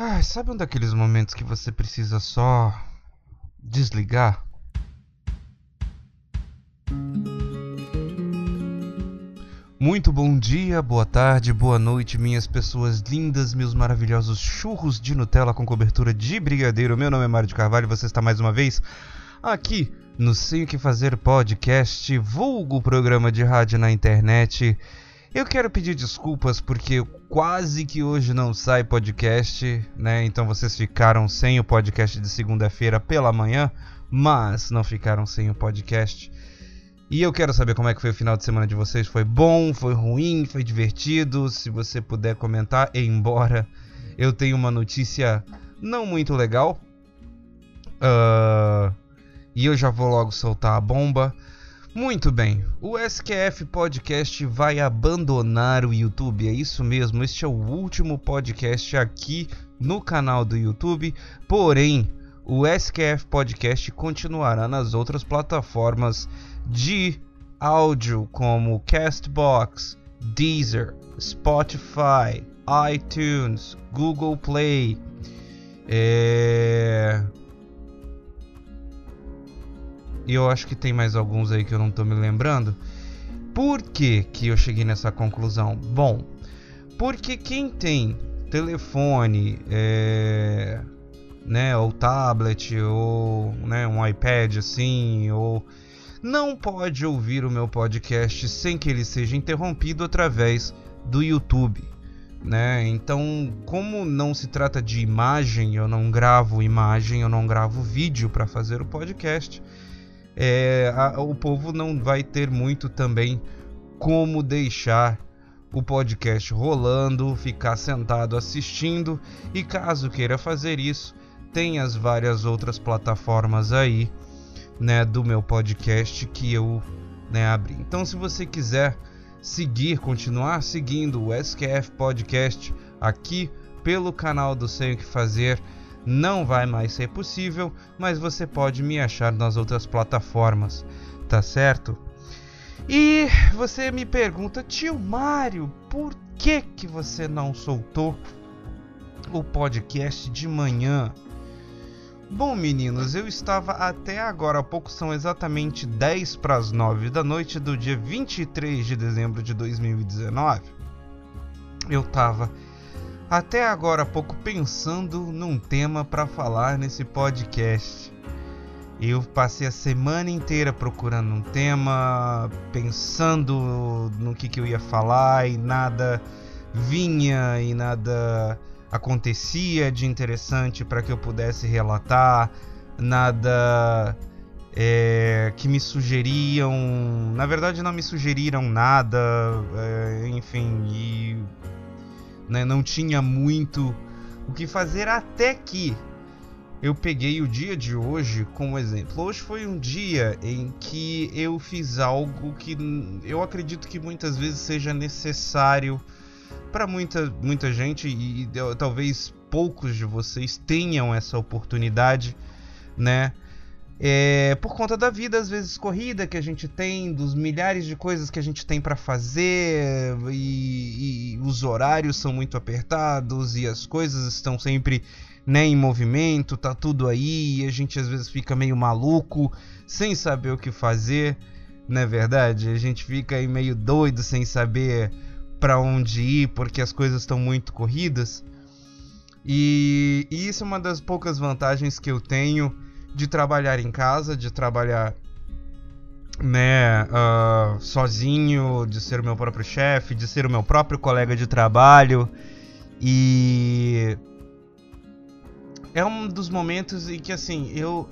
Ah, sabe um daqueles momentos que você precisa só desligar? Muito bom dia, boa tarde, boa noite, minhas pessoas lindas, meus maravilhosos churros de Nutella com cobertura de brigadeiro. Meu nome é Mário de Carvalho e você está mais uma vez aqui no Sei o que Fazer podcast, vulgo programa de rádio na internet. Eu quero pedir desculpas porque quase que hoje não sai podcast, né? Então vocês ficaram sem o podcast de segunda-feira pela manhã, mas não ficaram sem o podcast. E eu quero saber como é que foi o final de semana de vocês. Foi bom? Foi ruim? Foi divertido? Se você puder comentar, embora eu tenha uma notícia não muito legal. Uh, e eu já vou logo soltar a bomba. Muito bem, o SQF Podcast vai abandonar o YouTube, é isso mesmo, este é o último podcast aqui no canal do YouTube, porém, o SQF Podcast continuará nas outras plataformas de áudio como Castbox, Deezer, Spotify, iTunes, Google Play, é... E eu acho que tem mais alguns aí que eu não tô me lembrando. Por que, que eu cheguei nessa conclusão? Bom, porque quem tem telefone, é, né, ou tablet, ou né, um iPad assim, ou não pode ouvir o meu podcast sem que ele seja interrompido através do YouTube. Né? Então, como não se trata de imagem, eu não gravo imagem, eu não gravo vídeo para fazer o podcast é, a, o povo não vai ter muito também como deixar o podcast rolando, ficar sentado assistindo e caso queira fazer isso, tem as várias outras plataformas aí, né, do meu podcast que eu, né, abri. Então, se você quiser seguir, continuar seguindo o SQF Podcast aqui pelo canal do Sei o que Fazer, não vai mais ser possível, mas você pode me achar nas outras plataformas, tá certo? E você me pergunta, tio Mário, por que que você não soltou o podcast de manhã? Bom, meninos, eu estava até agora há pouco, são exatamente 10 para as 9 da noite do dia 23 de dezembro de 2019. Eu estava até agora há pouco pensando num tema para falar nesse podcast. Eu passei a semana inteira procurando um tema, pensando no que, que eu ia falar e nada vinha e nada acontecia de interessante para que eu pudesse relatar, nada é, que me sugeriam. Na verdade, não me sugeriram nada, é, enfim, e né? não tinha muito o que fazer até que eu peguei o dia de hoje como exemplo. Hoje foi um dia em que eu fiz algo que eu acredito que muitas vezes seja necessário para muita, muita gente e, e talvez poucos de vocês tenham essa oportunidade, né? É, por conta da vida às vezes corrida que a gente tem, dos milhares de coisas que a gente tem para fazer e, e, os horários são muito apertados e as coisas estão sempre né, em movimento, tá tudo aí e a gente às vezes fica meio maluco sem saber o que fazer, não é verdade? A gente fica aí meio doido sem saber para onde ir porque as coisas estão muito corridas e, e isso é uma das poucas vantagens que eu tenho de trabalhar em casa, de trabalhar né, uh, sozinho, de ser o meu próprio chefe, de ser o meu próprio colega de trabalho. E é um dos momentos em que assim, eu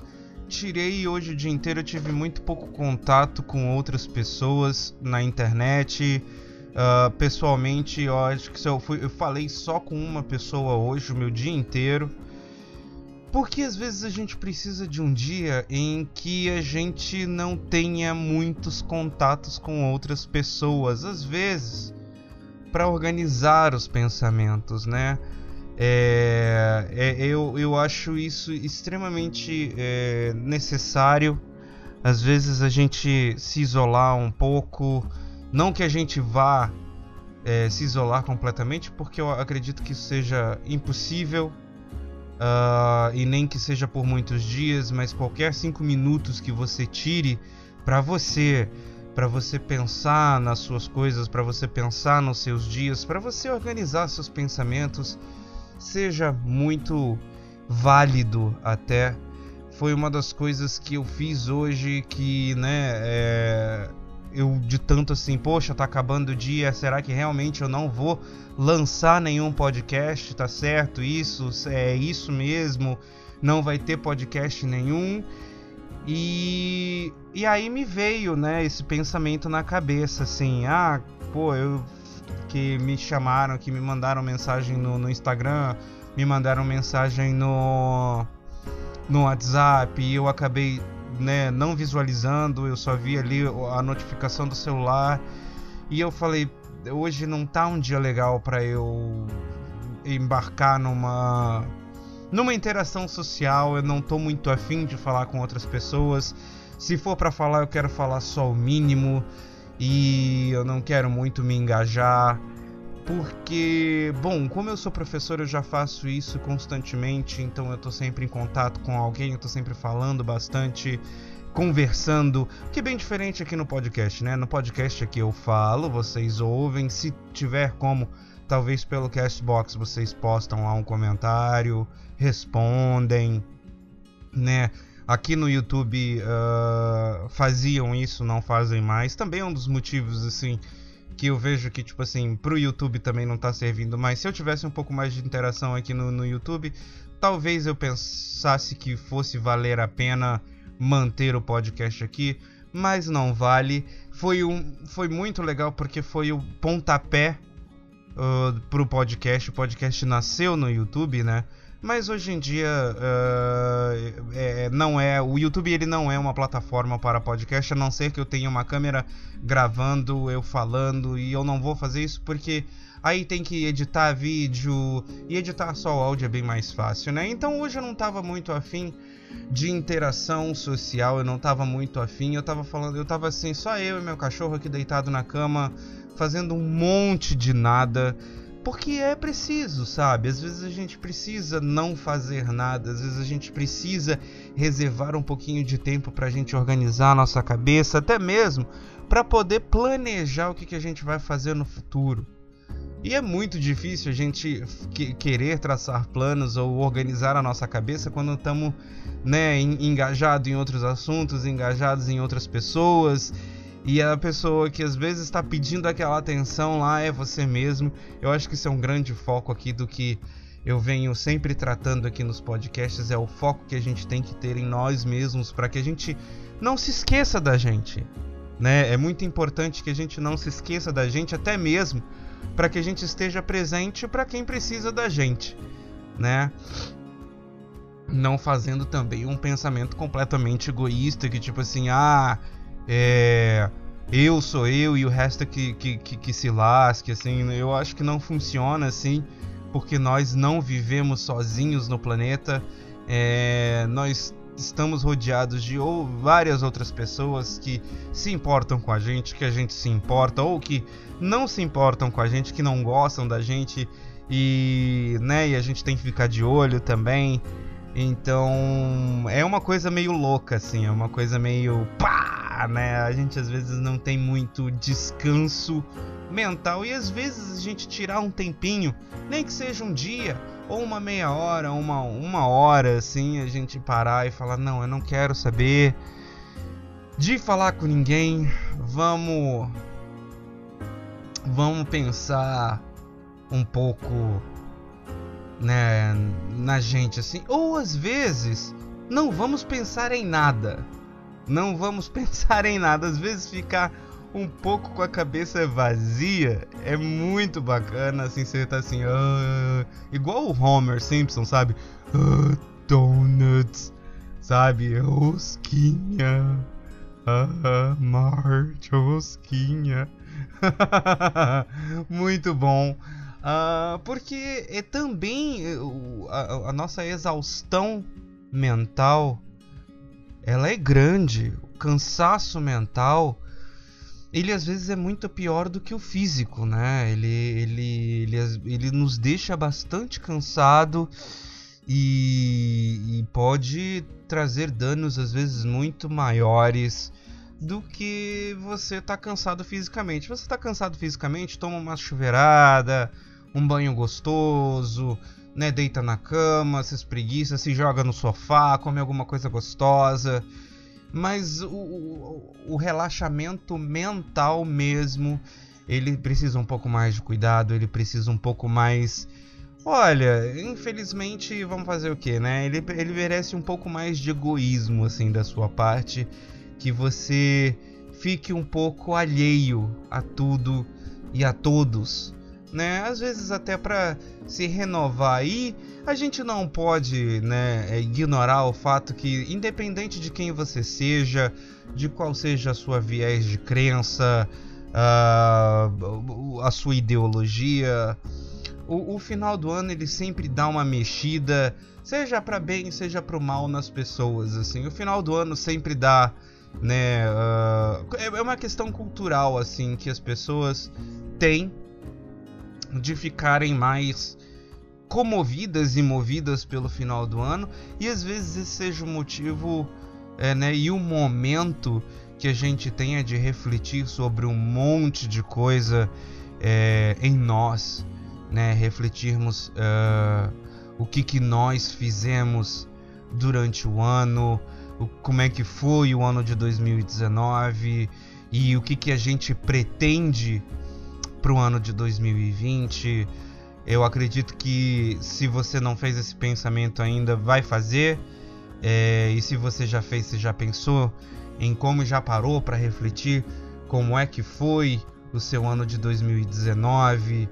tirei hoje o dia inteiro, eu tive muito pouco contato com outras pessoas na internet. Uh, pessoalmente, eu acho que eu, fui, eu falei só com uma pessoa hoje o meu dia inteiro. Porque às vezes a gente precisa de um dia em que a gente não tenha muitos contatos com outras pessoas, às vezes para organizar os pensamentos, né? É, é, eu, eu acho isso extremamente é, necessário. Às vezes a gente se isolar um pouco, não que a gente vá é, se isolar completamente, porque eu acredito que isso seja impossível uh, e nem que seja por muitos dias, mas qualquer cinco minutos que você tire para você, para você pensar nas suas coisas, para você pensar nos seus dias, para você organizar seus pensamentos, seja muito válido até. Foi uma das coisas que eu fiz hoje que, né, é, eu de tanto assim, poxa, tá acabando o dia, será que realmente eu não vou lançar nenhum podcast? Tá certo isso? É isso mesmo? Não vai ter podcast nenhum? E, e aí me veio, né, esse pensamento na cabeça, assim, ah, pô, eu que me chamaram, que me mandaram mensagem no, no Instagram, me mandaram mensagem no, no WhatsApp e eu acabei né, não visualizando, eu só vi ali a notificação do celular e eu falei, hoje não tá um dia legal para eu embarcar numa numa interação social, eu não tô muito afim de falar com outras pessoas. Se for para falar, eu quero falar só o mínimo e eu não quero muito me engajar. Porque, bom, como eu sou professor, eu já faço isso constantemente, então eu tô sempre em contato com alguém, eu tô sempre falando bastante, conversando, que é bem diferente aqui no podcast, né? No podcast aqui eu falo, vocês ouvem, se tiver como, talvez pelo Castbox vocês postam lá um comentário, respondem, né? Aqui no YouTube uh, faziam isso, não fazem mais. Também é um dos motivos, assim, que eu vejo que, tipo assim, pro YouTube também não tá servindo mais. Se eu tivesse um pouco mais de interação aqui no, no YouTube, talvez eu pensasse que fosse valer a pena manter o podcast aqui, mas não vale. Foi, um, foi muito legal porque foi o pontapé uh, pro podcast. O podcast nasceu no YouTube, né? Mas hoje em dia uh, é, não é o YouTube ele não é uma plataforma para podcast a não ser que eu tenha uma câmera gravando eu falando e eu não vou fazer isso porque aí tem que editar vídeo e editar só o áudio é bem mais fácil, né? Então hoje eu não estava muito afim de interação social, eu não estava muito afim, eu estava falando, eu estava assim, só eu e meu cachorro aqui deitado na cama, fazendo um monte de nada porque é preciso, sabe? Às vezes a gente precisa não fazer nada, às vezes a gente precisa reservar um pouquinho de tempo para a gente organizar a nossa cabeça, até mesmo para poder planejar o que, que a gente vai fazer no futuro. E é muito difícil a gente querer traçar planos ou organizar a nossa cabeça quando estamos né, engajados em outros assuntos, engajados em outras pessoas e a pessoa que às vezes está pedindo aquela atenção lá é você mesmo. Eu acho que isso é um grande foco aqui do que eu venho sempre tratando aqui nos podcasts é o foco que a gente tem que ter em nós mesmos para que a gente não se esqueça da gente, né? É muito importante que a gente não se esqueça da gente até mesmo para que a gente esteja presente para quem precisa da gente, né? Não fazendo também um pensamento completamente egoísta que tipo assim, ah, é, eu sou eu e o resto que, que, que, que se lasque, assim, eu acho que não funciona assim, porque nós não vivemos sozinhos no planeta, é, nós estamos rodeados de ou várias outras pessoas que se importam com a gente, que a gente se importa, ou que não se importam com a gente, que não gostam da gente e, né, e a gente tem que ficar de olho também. Então, é uma coisa meio louca assim, é uma coisa meio pá, né? A gente às vezes não tem muito descanso mental e às vezes a gente tirar um tempinho, nem que seja um dia ou uma meia hora, uma, uma hora assim, a gente parar e falar: não, eu não quero saber de falar com ninguém, vamos. Vamos pensar um pouco né, na gente assim, ou às vezes não vamos pensar em nada não vamos pensar em nada. Às vezes ficar um pouco com a cabeça vazia é muito bacana, assim, você tá assim, uh, igual o Homer Simpson, sabe? Uh, donuts, sabe? Osquinha, uh, Marge, Osquinha. muito bom. Uh, porque é também a, a nossa exaustão mental ela é grande. O cansaço mental, ele às vezes é muito pior do que o físico, né? Ele, ele, ele, ele nos deixa bastante cansado e, e pode trazer danos às vezes muito maiores do que você tá cansado fisicamente. Você tá cansado fisicamente, toma uma chuveirada, um banho gostoso, né, deita na cama, se espreguiça, se joga no sofá, come alguma coisa gostosa. Mas o, o, o relaxamento mental mesmo, ele precisa um pouco mais de cuidado, ele precisa um pouco mais Olha, infelizmente, vamos fazer o que, né? Ele, ele merece um pouco mais de egoísmo, assim, da sua parte. Que você fique um pouco alheio a tudo e a todos, né? Às vezes até para se renovar. E a gente não pode, né, ignorar o fato que, independente de quem você seja, de qual seja a sua viés de crença, uh, a sua ideologia o, o, final do ano ele sempre dá uma mexida, seja para bem, seja para o mal nas pessoas. Assim, o final do ano sempre dá, né? Uh, é uma questão cultural assim que as pessoas têm de ficarem mais comovidas e movidas pelo final do ano. E às vezes esse seja o motivo é, né, e o momento que a gente tenha de refletir sobre um monte de coisa é, em nós né, refletirmos uh, o que, que nós fizemos durante o ano, o, como é que foi o ano de 2019 e o que, que a gente pretende para o ano de 2020. Eu acredito que se você não fez esse pensamento ainda, vai fazer. É, e se você já fez, você já pensou em como já parou para refletir como é que foi o seu ano de 2019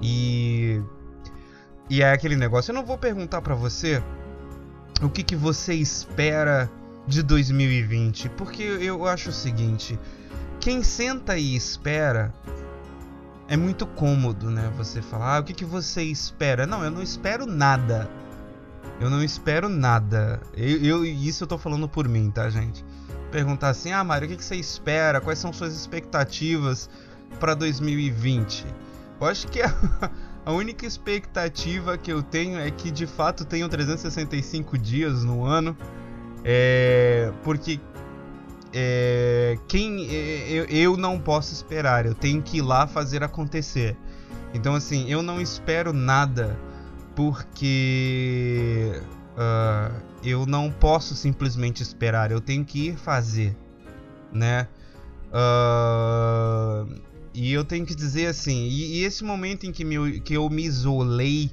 e e é aquele negócio, eu não vou perguntar para você o que que você espera de 2020, porque eu acho o seguinte, quem senta e espera é muito cômodo, né? Você falar, ah, o que que você espera? Não, eu não espero nada. Eu não espero nada. Eu, eu isso eu tô falando por mim, tá, gente? Perguntar assim, ah, Mário, o que, que você espera? Quais são suas expectativas para 2020? Eu acho que a, a única expectativa que eu tenho é que de fato tenham 365 dias no ano. É, porque é, quem é, eu, eu não posso esperar, eu tenho que ir lá fazer acontecer. Então assim, eu não espero nada porque uh, eu não posso simplesmente esperar, eu tenho que ir fazer, né? Uh, e eu tenho que dizer assim, e, e esse momento em que, me, que eu me isolei,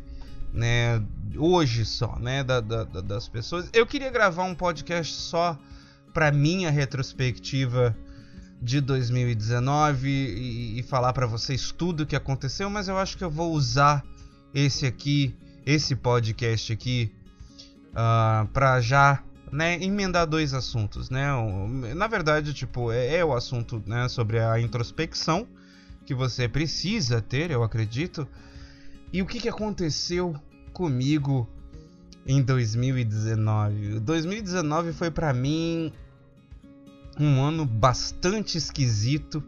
né, hoje só, né, da, da, das pessoas, eu queria gravar um podcast só para minha retrospectiva de 2019 e, e falar para vocês tudo o que aconteceu, mas eu acho que eu vou usar esse aqui, esse podcast aqui, uh, ah, para já né, emendar dois assuntos, né? Na verdade, tipo, é, é o assunto né, sobre a introspecção que você precisa ter, eu acredito. E o que, que aconteceu comigo em 2019? 2019 foi para mim um ano bastante esquisito.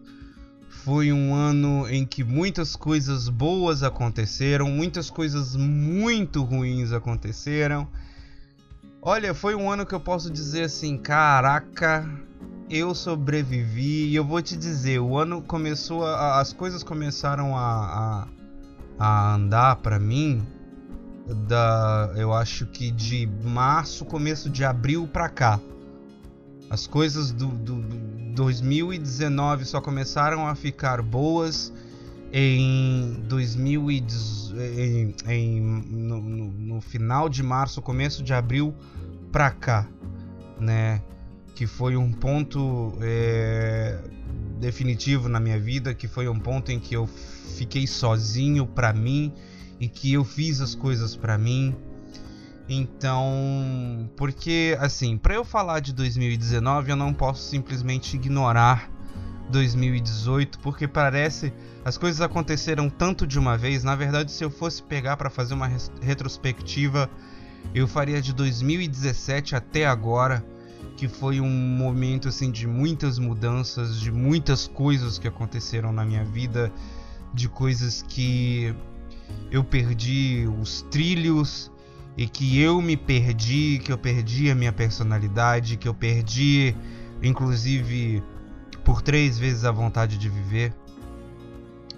Foi um ano em que muitas coisas boas aconteceram, muitas coisas muito ruins aconteceram. Olha, foi um ano que eu posso dizer assim, caraca, eu sobrevivi e eu vou te dizer, o ano começou a, as coisas começaram a, a, a andar para mim da eu acho que de março, começo de abril para cá. As coisas do, do, do 2019 só começaram a ficar boas em 2010 em, em no, no, no final de março, começo de abril para cá, né? que foi um ponto é, definitivo na minha vida, que foi um ponto em que eu fiquei sozinho para mim e que eu fiz as coisas para mim. Então, porque assim, para eu falar de 2019, eu não posso simplesmente ignorar 2018, porque parece as coisas aconteceram tanto de uma vez. Na verdade, se eu fosse pegar para fazer uma retrospectiva, eu faria de 2017 até agora que foi um momento assim de muitas mudanças, de muitas coisas que aconteceram na minha vida, de coisas que eu perdi os trilhos e que eu me perdi, que eu perdi a minha personalidade, que eu perdi, inclusive, por três vezes a vontade de viver.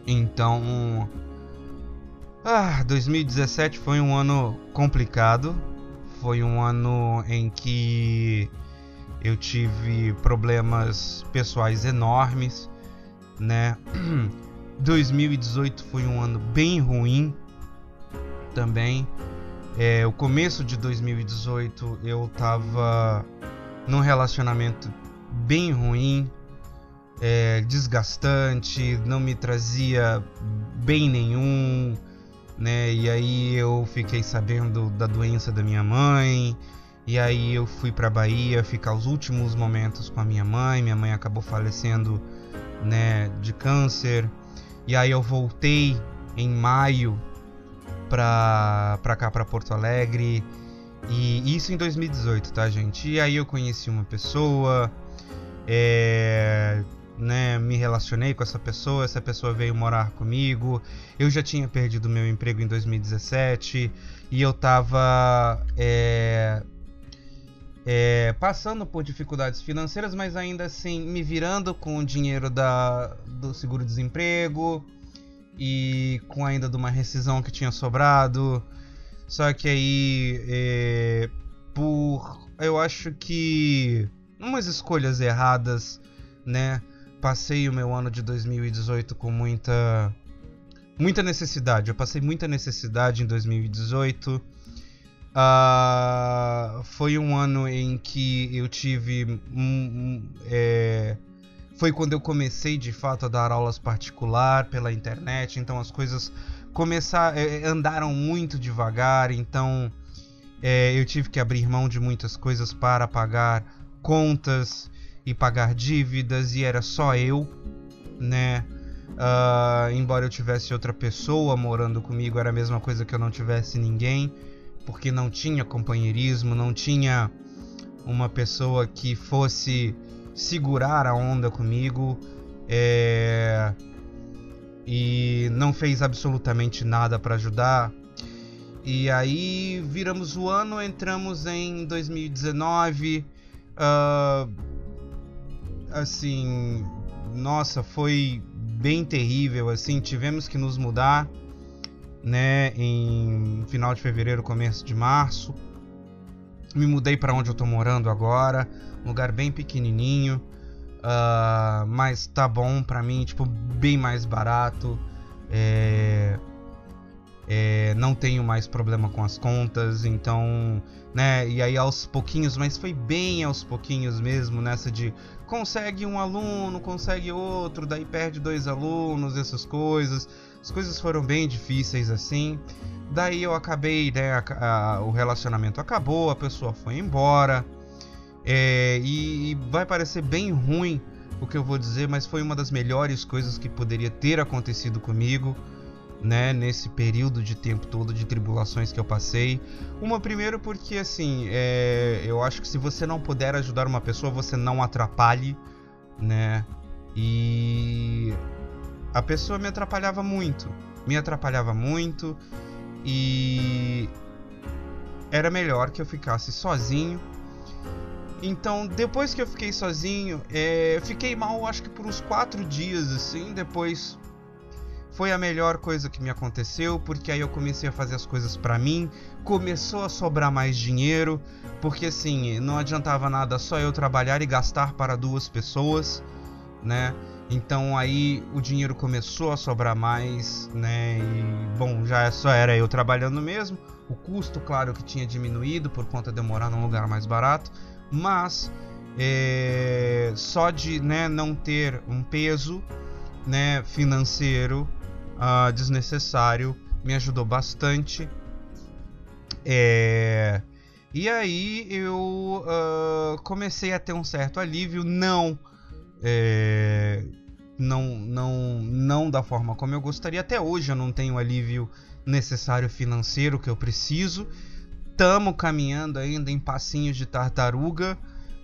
Então, ah, 2017 foi um ano complicado. Foi um ano em que eu tive problemas pessoais enormes, né? 2018 foi um ano bem ruim também. É, o começo de 2018 eu tava num relacionamento bem ruim, é, desgastante, não me trazia bem nenhum, né? E aí eu fiquei sabendo da doença da minha mãe, e aí eu fui para Bahia ficar os últimos momentos com a minha mãe. Minha mãe acabou falecendo, né, de câncer. E aí eu voltei em maio pra, pra cá, pra Porto Alegre. E isso em 2018, tá, gente? E aí eu conheci uma pessoa, é, né, me relacionei com essa pessoa, essa pessoa veio morar comigo. Eu já tinha perdido meu emprego em 2017 e eu tava é, é, passando por dificuldades financeiras, mas ainda assim me virando com o dinheiro da, do seguro-desemprego e com ainda de uma rescisão que tinha sobrado. Só que aí, é, por eu acho que umas escolhas erradas, né? Passei o meu ano de 2018 com muita muita necessidade. Eu passei muita necessidade em 2018. Uh, ah, foi um ano em que eu tive um, um, é, foi quando eu comecei de fato a dar aulas particular pela internet, então as coisas começar, é, andaram muito devagar, então é, eu tive que abrir mão de muitas coisas para pagar contas e pagar dívidas e era só eu, né? Uh, embora eu tivesse outra pessoa morando comigo, era a mesma coisa que eu não tivesse ninguém, porque não tinha companheirismo, não tinha uma pessoa que fosse segurar a onda comigo é, e não fez absolutamente nada para ajudar. E aí viramos o ano, entramos em 2019. Uh, ah, assim, nossa, foi bem terrível. Assim, tivemos que nos mudar, né, em final de fevereiro, começo de março. Me mudei para onde eu tô morando agora lugar bem pequenininho, uh, mas tá bom para mim, tipo, bem mais barato. É, é, não tenho mais problema com as contas, então, né? E aí aos pouquinhos, mas foi bem aos pouquinhos mesmo, nessa de consegue um aluno, consegue outro, daí perde dois alunos, essas coisas. As coisas foram bem difíceis assim. Daí eu acabei, né? A, a, o relacionamento acabou, a pessoa foi embora. É, e, e vai parecer bem ruim o que eu vou dizer, mas foi uma das melhores coisas que poderia ter acontecido comigo, né, nesse período de tempo todo de tribulações que eu passei. Uma primeiro porque assim, é, eu acho que se você não puder ajudar uma pessoa, você não atrapalhe, né? E a pessoa me atrapalhava muito, me atrapalhava muito e era melhor que eu ficasse sozinho então, depois que eu fiquei sozinho, é, fiquei mal, acho que por uns quatro dias, assim. Depois foi a melhor coisa que me aconteceu, porque aí eu comecei a fazer as coisas para mim, começou a sobrar mais dinheiro, porque assim, não adiantava nada só eu trabalhar e gastar para duas pessoas, né? Então aí o dinheiro começou a sobrar mais, né? E bom, já só era eu trabalhando mesmo. O custo, claro, que tinha diminuído por conta de eu morar num lugar mais barato mas é, só de né, não ter um peso né, financeiro uh, desnecessário me ajudou bastante. É, e aí eu uh, comecei a ter um certo alívio, não, é, não, não, não da forma como eu gostaria. Até hoje eu não tenho o alívio necessário financeiro que eu preciso estamos caminhando ainda em passinhos de tartaruga,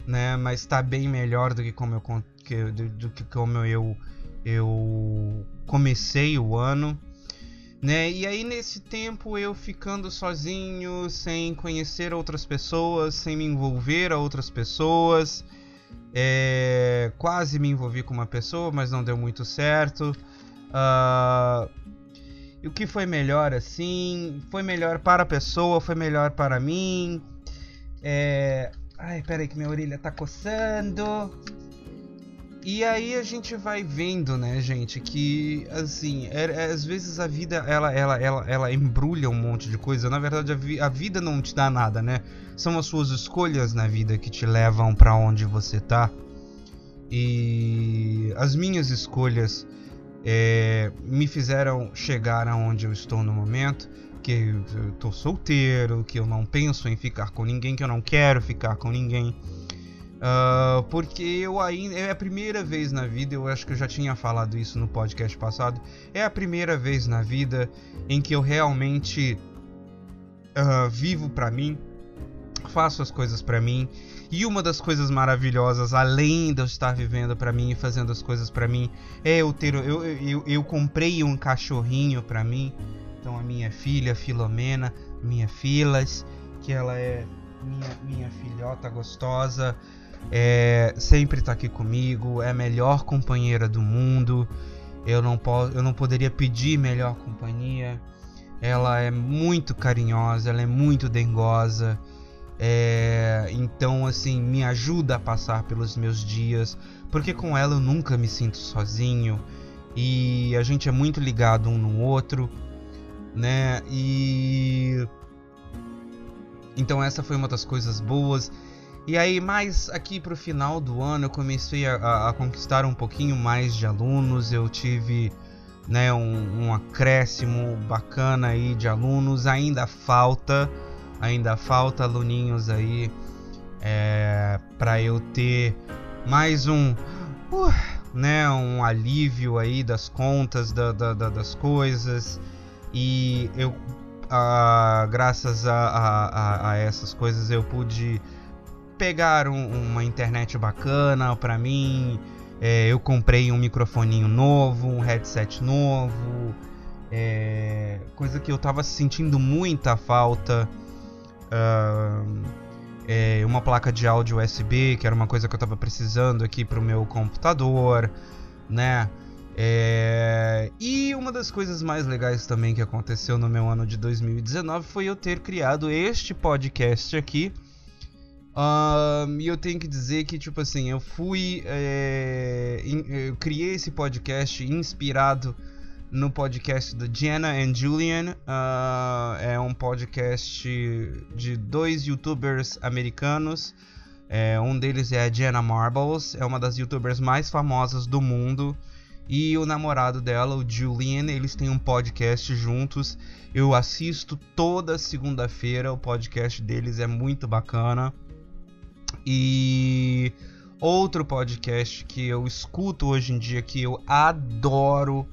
né? Mas está bem melhor do que como eu, que, do, que como eu, eu comecei o ano. né? E aí nesse tempo eu ficando sozinho, sem conhecer outras pessoas, sem me envolver a outras pessoas, é, quase me envolvi com uma pessoa, mas não deu muito certo. Uh, o que foi melhor assim? Foi melhor para a pessoa, foi melhor para mim. É... Ai, peraí que minha orelha tá coçando. E aí a gente vai vendo, né, gente, que assim, é, é, às vezes a vida ela, ela, ela, ela embrulha um monte de coisa. Na verdade, a, vi, a, vida não te dá nada, né? São as suas escolhas na vida que te levam para onde você tá. E as minhas escolhas é, me fizeram chegar aonde eu estou no momento. Que eu tô solteiro, que eu não penso em ficar com ninguém, que eu não quero ficar com ninguém Uh, porque eu ainda. É a primeira vez na vida, eu acho que eu já tinha falado isso no podcast passado. É a primeira vez na vida em que eu realmente uh, vivo para mim, faço as coisas para mim. E uma das coisas maravilhosas, além de eu estar vivendo para mim e fazendo as coisas para mim, é eu ter. Eu, eu, eu comprei um cachorrinho para mim. Então a minha filha, Filomena, minha Filas, que ela é minha, minha filhota gostosa é, sempre está aqui comigo, é a melhor companheira do mundo. Eu não, posso, eu não poderia pedir melhor companhia. Ela é muito carinhosa, ela é muito dengosa. É, então, assim, me ajuda a passar pelos meus dias, porque com ela eu nunca me sinto sozinho e a gente é muito ligado um no outro, né? E então essa foi uma das coisas boas. E aí, mais aqui pro final do ano, eu comecei a, a conquistar um pouquinho mais de alunos. Eu tive né, um, um acréscimo bacana aí de alunos. Ainda falta, ainda falta aluninhos aí é, para eu ter mais um, uh, né, um alívio aí das contas, da, da, da, das coisas. E eu, uh, graças a, a, a essas coisas, eu pude pegar um, uma internet bacana para mim. É, eu comprei um microfoninho novo, um headset novo, é, coisa que eu tava sentindo muita falta. Uh, é, uma placa de áudio USB, que era uma coisa que eu tava precisando aqui pro meu computador, né? É... E uma das coisas mais legais também que aconteceu no meu ano de 2019 foi eu ter criado este podcast aqui, um, e eu tenho que dizer que, tipo assim, eu fui. É, eu criei esse podcast inspirado no podcast do Jenna and Julian. Uh, é um podcast de dois youtubers americanos. É, um deles é a Jenna Marbles, é uma das youtubers mais famosas do mundo. E o namorado dela, o Julian, eles têm um podcast juntos. Eu assisto toda segunda-feira, o podcast deles é muito bacana. E outro podcast que eu escuto hoje em dia que eu adoro,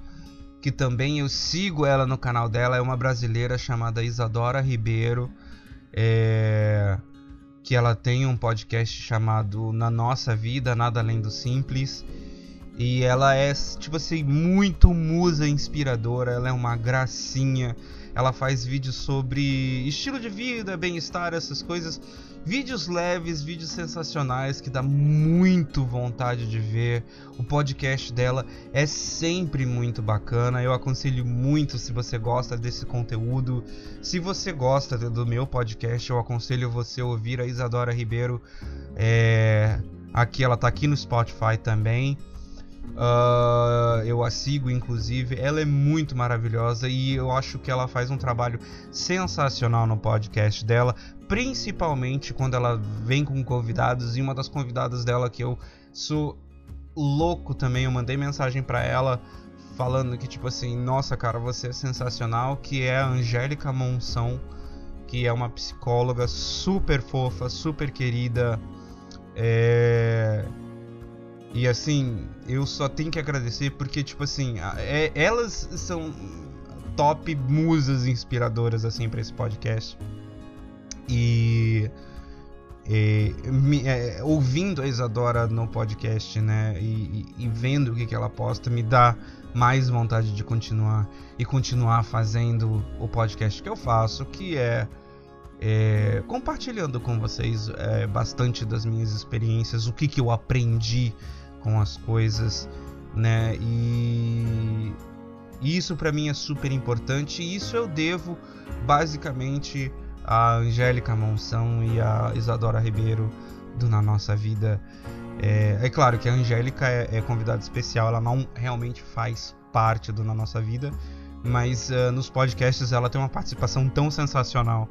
que também eu sigo ela no canal dela, é uma brasileira chamada Isadora Ribeiro. É, que ela tem um podcast chamado Na Nossa Vida, Nada Além do Simples. E ela é, tipo assim, muito musa inspiradora, ela é uma gracinha. Ela faz vídeos sobre estilo de vida, bem-estar, essas coisas. Vídeos leves, vídeos sensacionais que dá muito vontade de ver. O podcast dela é sempre muito bacana. Eu aconselho muito se você gosta desse conteúdo. Se você gosta do meu podcast, eu aconselho você a ouvir a Isadora Ribeiro. É... Aqui ela tá aqui no Spotify também. Uh, eu a sigo, inclusive. Ela é muito maravilhosa e eu acho que ela faz um trabalho sensacional no podcast dela, principalmente quando ela vem com convidados. E uma das convidadas dela que eu sou louco também, eu mandei mensagem para ela falando que, tipo assim, nossa, cara, você é sensacional. Que é a Angélica Monção, que é uma psicóloga super fofa, super querida. É e assim, eu só tenho que agradecer porque, tipo assim, é, elas são top musas inspiradoras, assim, para esse podcast. E é, me, é, ouvindo a Isadora no podcast, né, e, e, e vendo o que, que ela posta, me dá mais vontade de continuar e continuar fazendo o podcast que eu faço, que é, é compartilhando com vocês é, bastante das minhas experiências, o que, que eu aprendi com as coisas, né? E, isso para mim é super importante. E isso eu devo basicamente a Angélica Monção e a Isadora Ribeiro do Na Nossa Vida. É, é claro que a Angélica é, é convidada especial, ela não realmente faz parte do Na Nossa Vida, mas uh, nos podcasts ela tem uma participação tão sensacional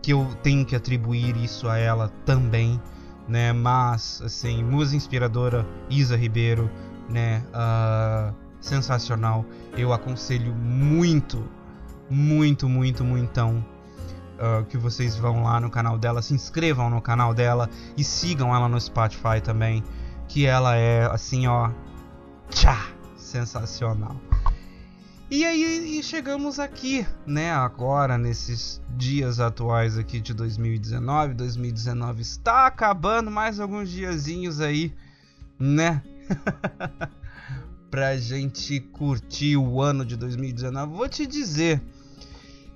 que eu tenho que atribuir isso a ela também, né? Mas, assim, musa inspiradora Isa Ribeiro, né? Uh, sensacional. Eu aconselho muito, muito, muito, muitão uh, que vocês vão lá no canal dela, se inscrevam no canal dela e sigam ela no Spotify também, que ela é assim, ó, tchá, sensacional. E aí chegamos aqui, né, agora nesses dias atuais aqui de 2019. 2019 está acabando, mais alguns diazinhos aí, né? pra gente curtir o ano de 2019. Vou te dizer,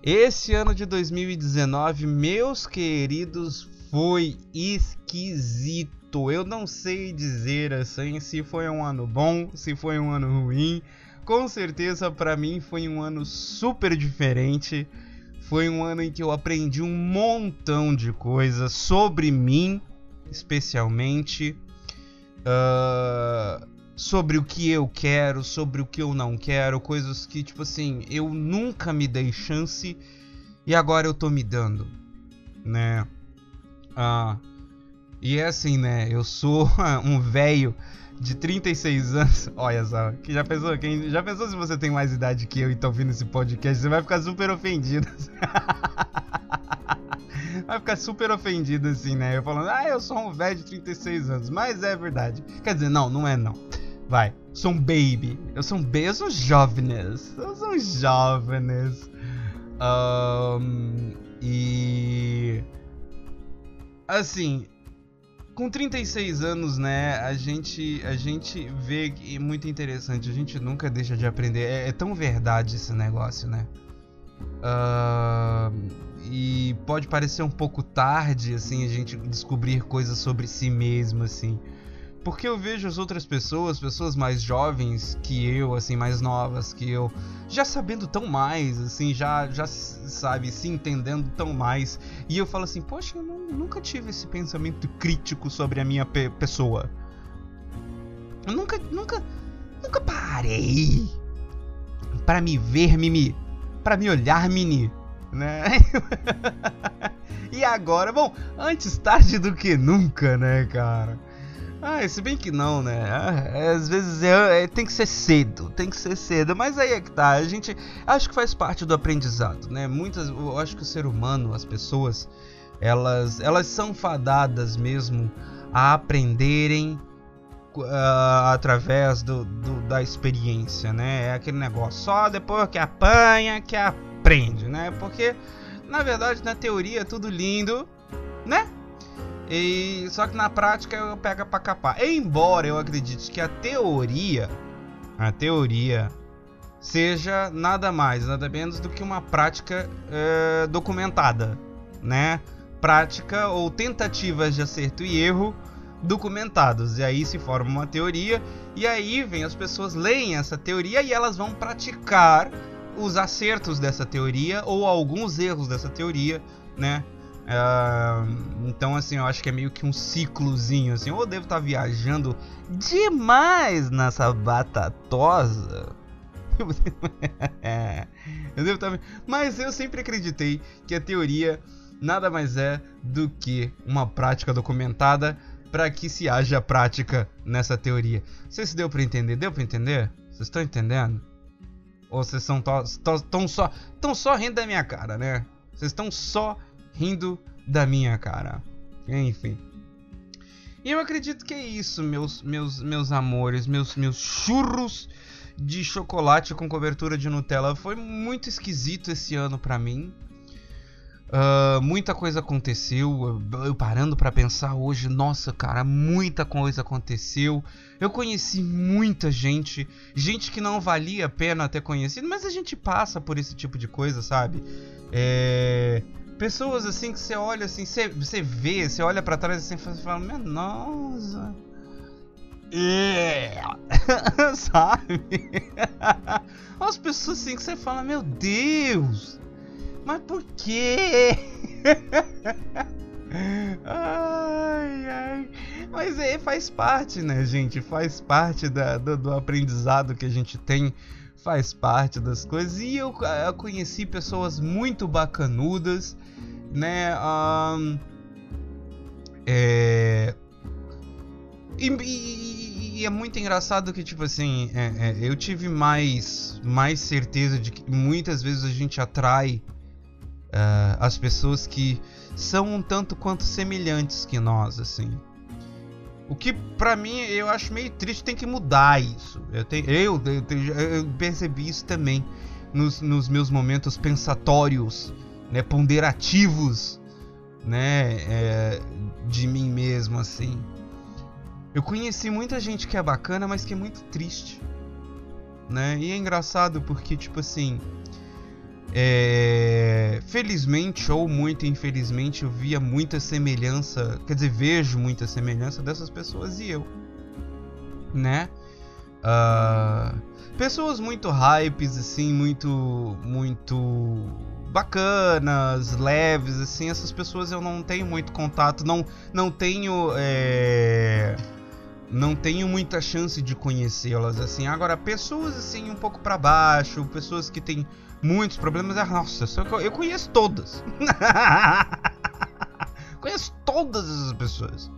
esse ano de 2019, meus queridos, foi esquisito. Eu não sei dizer assim se foi um ano bom, se foi um ano ruim. Com certeza para mim foi um ano super diferente. Foi um ano em que eu aprendi um montão de coisas sobre mim, especialmente. Uh, sobre o que eu quero, sobre o que eu não quero, coisas que, tipo assim, eu nunca me dei chance e agora eu tô me dando, né? Ah, e é assim, né? Eu sou um velho de 36 anos. Olha só, que já pensou, quem já pensou se você tem mais idade que eu e tá ouvindo esse podcast, você vai ficar super ofendido. vai ficar super ofendido assim, né? Eu falando, ah, eu sou um velho de 36 anos. Mas é verdade. Quer dizer, não, não é não. Vai, sou um baby. Eu sou um baby, eu sou jovens. Eu sou jovens. Um, e. Assim, com 36 anos, né, a gente, a gente vê que é muito interessante, a gente nunca deixa de aprender. É, é tão verdade esse negócio, né? Uh, e pode parecer um pouco tarde, assim, a gente descobrir coisas sobre si mesmo, assim. Porque eu vejo as outras pessoas, pessoas mais jovens que eu, assim, mais novas que eu, já sabendo tão mais, assim, já, já sabe, se entendendo tão mais. E eu falo assim, poxa, eu não, nunca tive esse pensamento crítico sobre a minha pe pessoa. Eu nunca, nunca, nunca parei para me ver, Mimi, para me olhar, Mini, né? e agora, bom, antes tarde do que nunca, né, cara? Ah, se bem que não, né? Ah, às vezes é, é, tem que ser cedo, tem que ser cedo. Mas aí é que tá, a gente acho que faz parte do aprendizado, né? Muitas, eu acho que o ser humano, as pessoas, elas, elas são fadadas mesmo a aprenderem uh, através do, do, da experiência, né? É aquele negócio, só depois que apanha que aprende, né? Porque na verdade na teoria é tudo lindo, né? E só que na prática eu pega para capar. Embora eu acredite que a teoria, a teoria seja nada mais, nada menos do que uma prática é, documentada, né? Prática ou tentativas de acerto e erro documentados. E aí se forma uma teoria e aí vem as pessoas leem essa teoria e elas vão praticar os acertos dessa teoria ou alguns erros dessa teoria, né? Uh, então, assim, eu acho que é meio que um ciclozinho, assim. Ou eu devo estar tá viajando demais nessa batatosa. eu devo estar... Tá Mas eu sempre acreditei que a teoria nada mais é do que uma prática documentada para que se haja prática nessa teoria. Não sei se deu para entender. Deu para entender? Vocês estão entendendo? Ou vocês estão tão só, tão só rindo da minha cara, né? Vocês estão só rindo da minha cara. Enfim. E eu acredito que é isso, meus meus meus amores, meus meus churros de chocolate com cobertura de Nutella. Foi muito esquisito esse ano para mim. Uh, muita coisa aconteceu. Eu parando para pensar hoje, nossa, cara, muita coisa aconteceu. Eu conheci muita gente, gente que não valia a pena ter conhecido, mas a gente passa por esse tipo de coisa, sabe? É... Pessoas assim que você olha assim, você, você vê, você olha para trás assim e fala, meu, nossa. É. sabe? As pessoas assim que você fala, meu Deus. Mas por quê? ai, ai. Mas é, faz parte, né, gente? Faz parte da, do, do, aprendizado que a gente tem. Faz parte das coisas. E eu, eu conheci pessoas muito bacanudas, né? Um, é, e, e, e, é muito engraçado que, tipo assim, é, é, eu tive mais, mais certeza de que muitas vezes a gente atrai uh, as pessoas que são um tanto quanto semelhantes que nós, assim. O que para mim eu acho meio triste, tem que mudar isso. Eu, tenho, eu, eu, eu percebi isso também nos, nos, meus momentos pensatórios, né, ponderativos, né, é, de mim mesmo, assim. Eu conheci muita gente que é bacana, mas que é muito triste, né? E é engraçado porque tipo assim, é... Felizmente ou muito infelizmente eu via muita semelhança, quer dizer, vejo muita semelhança dessas pessoas e eu, né? Uh... Pessoas muito hypes, assim, muito, muito bacanas, leves, assim, essas pessoas eu não tenho muito contato, não, não tenho, é... não tenho muita chance de conhecê-las, assim. Agora, pessoas, assim, um pouco para baixo, pessoas que têm muitos problemas. É, nossa, eu conheço todas. conheço todas essas pessoas.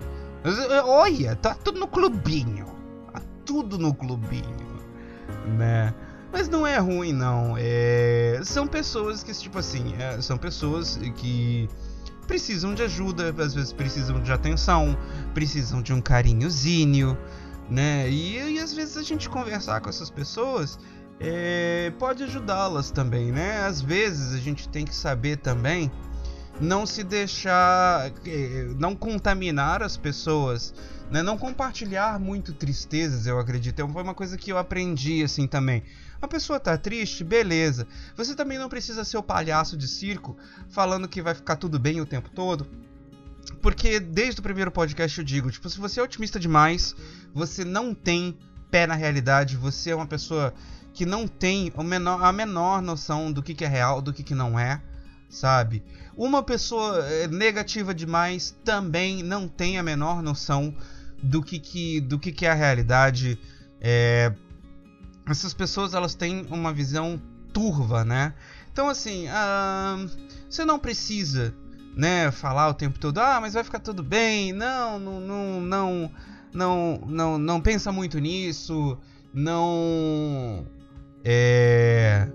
Olha, tá tudo no clubinho. Tá tudo no clubinho. Né? Mas não é ruim, não. É... São pessoas que, tipo assim, é... são pessoas que precisam de ajuda, às vezes precisam de atenção, precisam de um carinhozinho, né? E, e às vezes a gente conversar com essas pessoas é, pode ajudá-las também, né? Às vezes a gente tem que saber também não se deixar, é, não contaminar as pessoas, né? Não compartilhar muito tristezas, eu acredito. Foi uma coisa que eu aprendi assim também. A pessoa tá triste, beleza. Você também não precisa ser o palhaço de circo falando que vai ficar tudo bem o tempo todo. Porque desde o primeiro podcast eu digo, tipo, se você é otimista demais, você não tem pé na realidade, você é uma pessoa que não tem menor, a menor noção do que, que é real, do que, que não é, sabe? Uma pessoa eh, negativa demais também não tem a menor noção do que, que, do que, que é a realidade. É... Essas pessoas elas têm uma visão turva, né? Então assim, uh... você não precisa, né, falar o tempo todo, ah, mas vai ficar tudo bem, não, não, não, não, não, não, não pensa muito nisso, não é,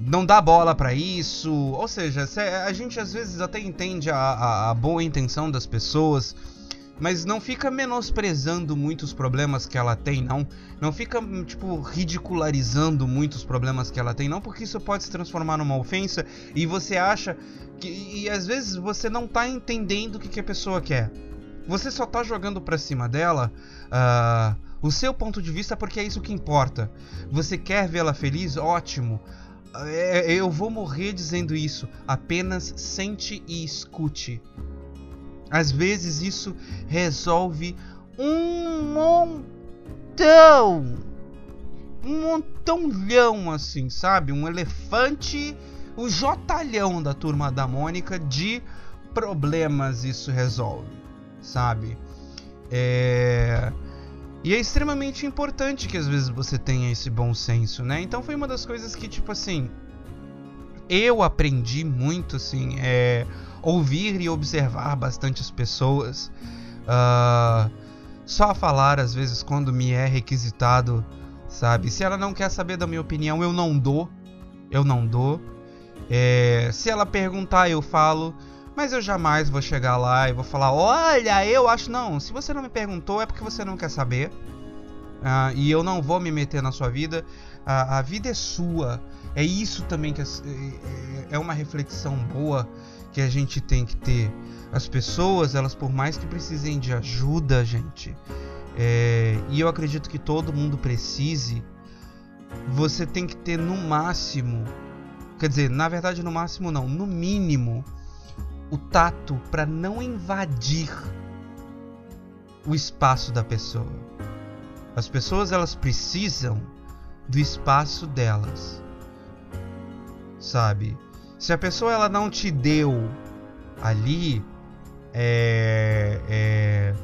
não dá bola para isso. Ou seja, a gente às vezes até entende a, a, a, boa intenção das pessoas, mas não fica menosprezando muitos problemas que ela tem, não. Não fica, tipo, ridicularizando muitos problemas que ela tem, não, porque isso pode se transformar numa ofensa e você acha que. E às vezes você não tá entendendo o que, que a pessoa quer. Você só tá jogando pra cima dela. Uh, o seu ponto de vista porque é isso que importa. Você quer vê-la feliz? Ótimo. É, eu vou morrer dizendo isso. Apenas sente e escute. Às vezes isso resolve um montão. Um montãozão assim, sabe? Um elefante, o jotalhão da turma da Mônica de problemas isso resolve, sabe? É e é extremamente importante que às vezes você tenha esse bom senso, né? Então foi uma das coisas que, tipo assim, eu aprendi muito, assim, é ouvir e observar bastante as pessoas. Uh, só falar, às vezes, quando me é requisitado, sabe? Se ela não quer saber da minha opinião, eu não dou. Eu não dou. É, se ela perguntar, eu falo. Mas eu jamais vou chegar lá e vou falar: olha, eu acho. Não, se você não me perguntou é porque você não quer saber. Uh, e eu não vou me meter na sua vida. A, vida é sua. É isso também que é, é, é uma reflexão boa que a gente tem que ter. As pessoas, elas por mais que precisem de ajuda, gente, é, e eu acredito que todo mundo precise, você tem que ter no máximo, quer dizer, na verdade no máximo não, no mínimo, o tato para não invadir o espaço da pessoa. As pessoas elas precisam do espaço delas. Sabe? Se a pessoa ela não te deu ali é, é,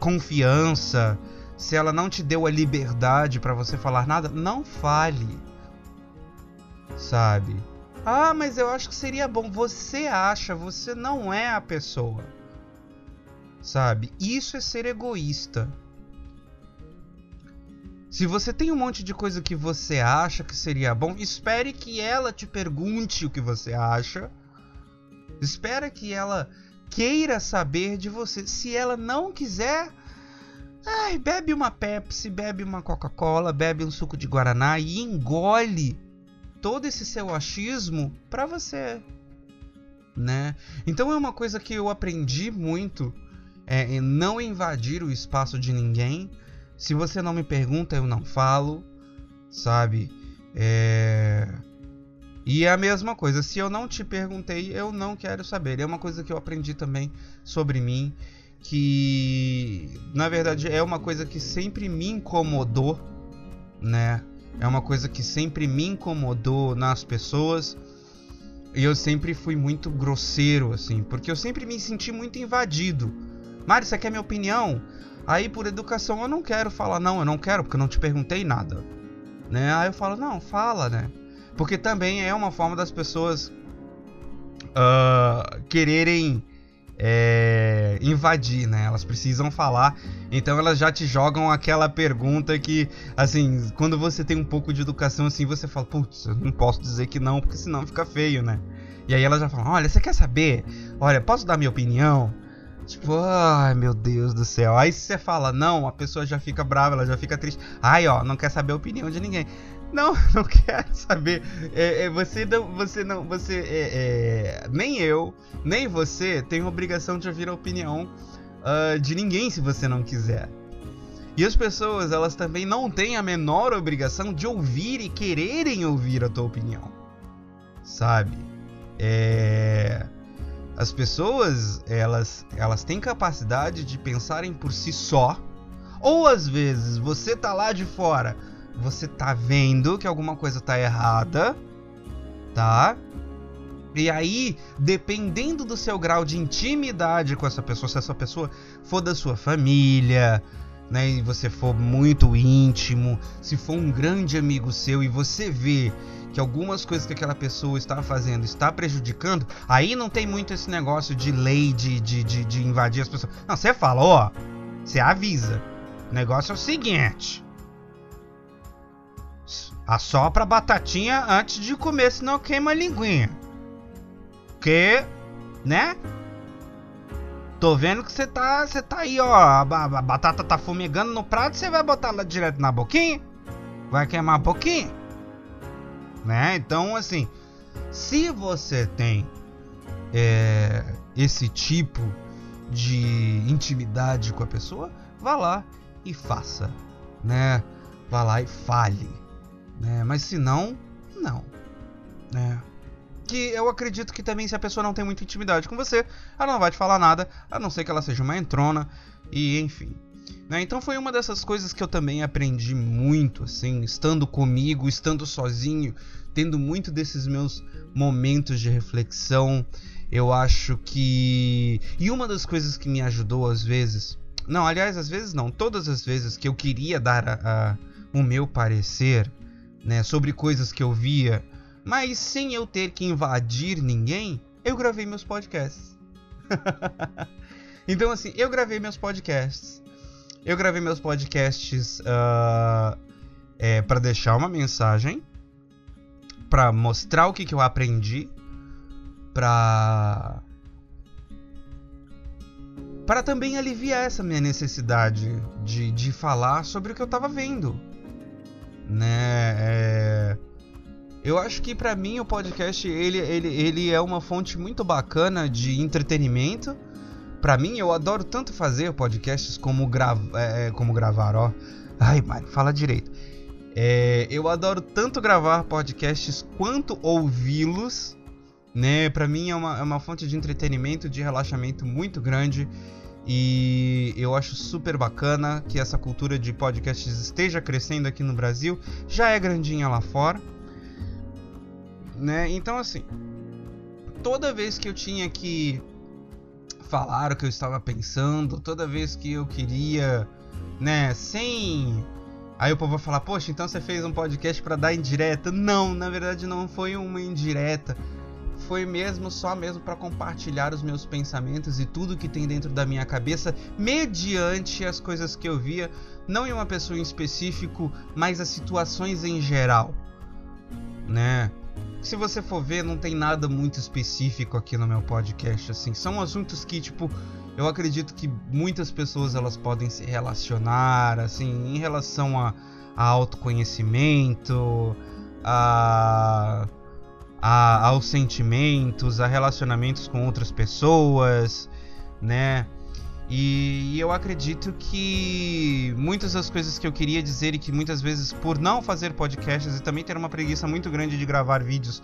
confiança, se ela não te deu a liberdade para você falar nada, não fale. Sabe? Ah, mas eu acho que seria bom. Você acha, você não é a pessoa. Sabe? Isso é ser egoísta. Se você tem um monte de coisa que você acha que seria bom, espere que ela te pergunte o que você acha. Espera que ela queira saber de você. Se ela não quiser, ai, bebe uma Pepsi, bebe uma Coca-Cola, bebe um suco de guaraná e engole todo esse seu achismo para você, né? Então é uma coisa que eu aprendi muito é não invadir o espaço de ninguém se você não me pergunta, eu não falo, sabe? É... E é a mesma coisa, se eu não te perguntei, eu não quero saber. É uma coisa que eu aprendi também sobre mim, que na verdade é uma coisa que sempre me incomodou, né? É uma coisa que sempre me incomodou nas pessoas. E eu sempre fui muito grosseiro, assim, porque eu sempre me senti muito invadido. Mário, você quer minha opinião? Aí por educação eu não quero falar, não, eu não quero, porque eu não te perguntei nada. Né? Aí eu falo, não, fala, né? Porque também é uma forma das pessoas uh, quererem é, invadir, né? Elas precisam falar, então elas já te jogam aquela pergunta que, assim, quando você tem um pouco de educação, assim, você fala, putz, eu não posso dizer que não, porque senão fica feio, né? E aí elas já falam, olha, você quer saber? Olha, posso dar minha opinião? Tipo, ai meu Deus do céu. Aí se você fala não, a pessoa já fica brava, ela já fica triste. Ai, ó, não quer saber a opinião de ninguém. Não, não quero saber. É, é, você não, você não, você é, é, nem eu, nem você tem obrigação de ouvir a opinião uh, de ninguém se você não quiser. E as pessoas, elas também não têm a menor obrigação de ouvir e quererem ouvir a tua opinião. Sabe? É as pessoas, elas, elas têm capacidade de pensarem por si só. Ou às vezes você tá lá de fora, você tá vendo que alguma coisa tá errada, tá? E aí, dependendo do seu grau de intimidade com essa pessoa, se essa pessoa for da sua família, né, e você for muito íntimo, se for um grande amigo seu e você vê que algumas coisas que aquela pessoa está fazendo está prejudicando, aí não tem muito esse negócio de lei de, de, de, de invadir as pessoas. Não, você fala, ó, você avisa. O negócio é o seguinte. Assopra a batatinha antes de comer, senão queima a linguinha. Porque, né? Tô vendo que você tá, você tá aí, ó. A, batata tá fumegando no prato, você vai botar ela direto na boquinha? Vai queimar um pouquinho? Né? Então, assim, se você tem é, esse tipo de intimidade com a pessoa, vá lá e faça, né? Vá lá e fale, né? Mas se não, não, né? Que eu acredito que também se a pessoa não tem muita intimidade com você, ela não vai te falar nada, a não ser que ela seja uma entrona e enfim. Né? Então foi uma dessas coisas que eu também aprendi muito, assim, estando comigo, estando sozinho, tendo muito desses meus momentos de reflexão. Eu acho que. E uma das coisas que me ajudou às vezes. Não, aliás, às vezes não, todas as vezes que eu queria dar a, a, o meu parecer né, sobre coisas que eu via, mas sem eu ter que invadir ninguém, eu gravei meus podcasts. então, assim, eu gravei meus podcasts. Eu gravei meus podcasts uh, é, para deixar uma mensagem, para mostrar o que, que eu aprendi, para para também aliviar essa minha necessidade de, de falar sobre o que eu tava vendo, né? É... Eu acho que para mim o podcast ele, ele, ele é uma fonte muito bacana de entretenimento. Para mim eu adoro tanto fazer podcasts como, gra... É, como gravar, ó. Ai, Mário, fala direito. É, eu adoro tanto gravar podcasts quanto ouvi-los, né? Para mim é uma, é uma fonte de entretenimento, de relaxamento muito grande. E eu acho super bacana que essa cultura de podcasts esteja crescendo aqui no Brasil. Já é grandinha lá fora. Né? Então, assim, toda vez que eu tinha que falar o que eu estava pensando, toda vez que eu queria, né, sem. Aí o povo vai falar, poxa, então você fez um podcast para dar indireta? Não, na verdade não foi uma indireta foi mesmo só mesmo para compartilhar os meus pensamentos e tudo que tem dentro da minha cabeça mediante as coisas que eu via, não em uma pessoa em específico, mas as situações em geral, né? Se você for ver, não tem nada muito específico aqui no meu podcast, assim, são assuntos que tipo eu acredito que muitas pessoas elas podem se relacionar, assim, em relação a, a autoconhecimento, a a, aos sentimentos, a relacionamentos com outras pessoas, né? E, eu acredito que muitas das coisas que eu queria dizer e que muitas vezes por não fazer podcasts e também ter uma preguiça muito grande de gravar vídeos,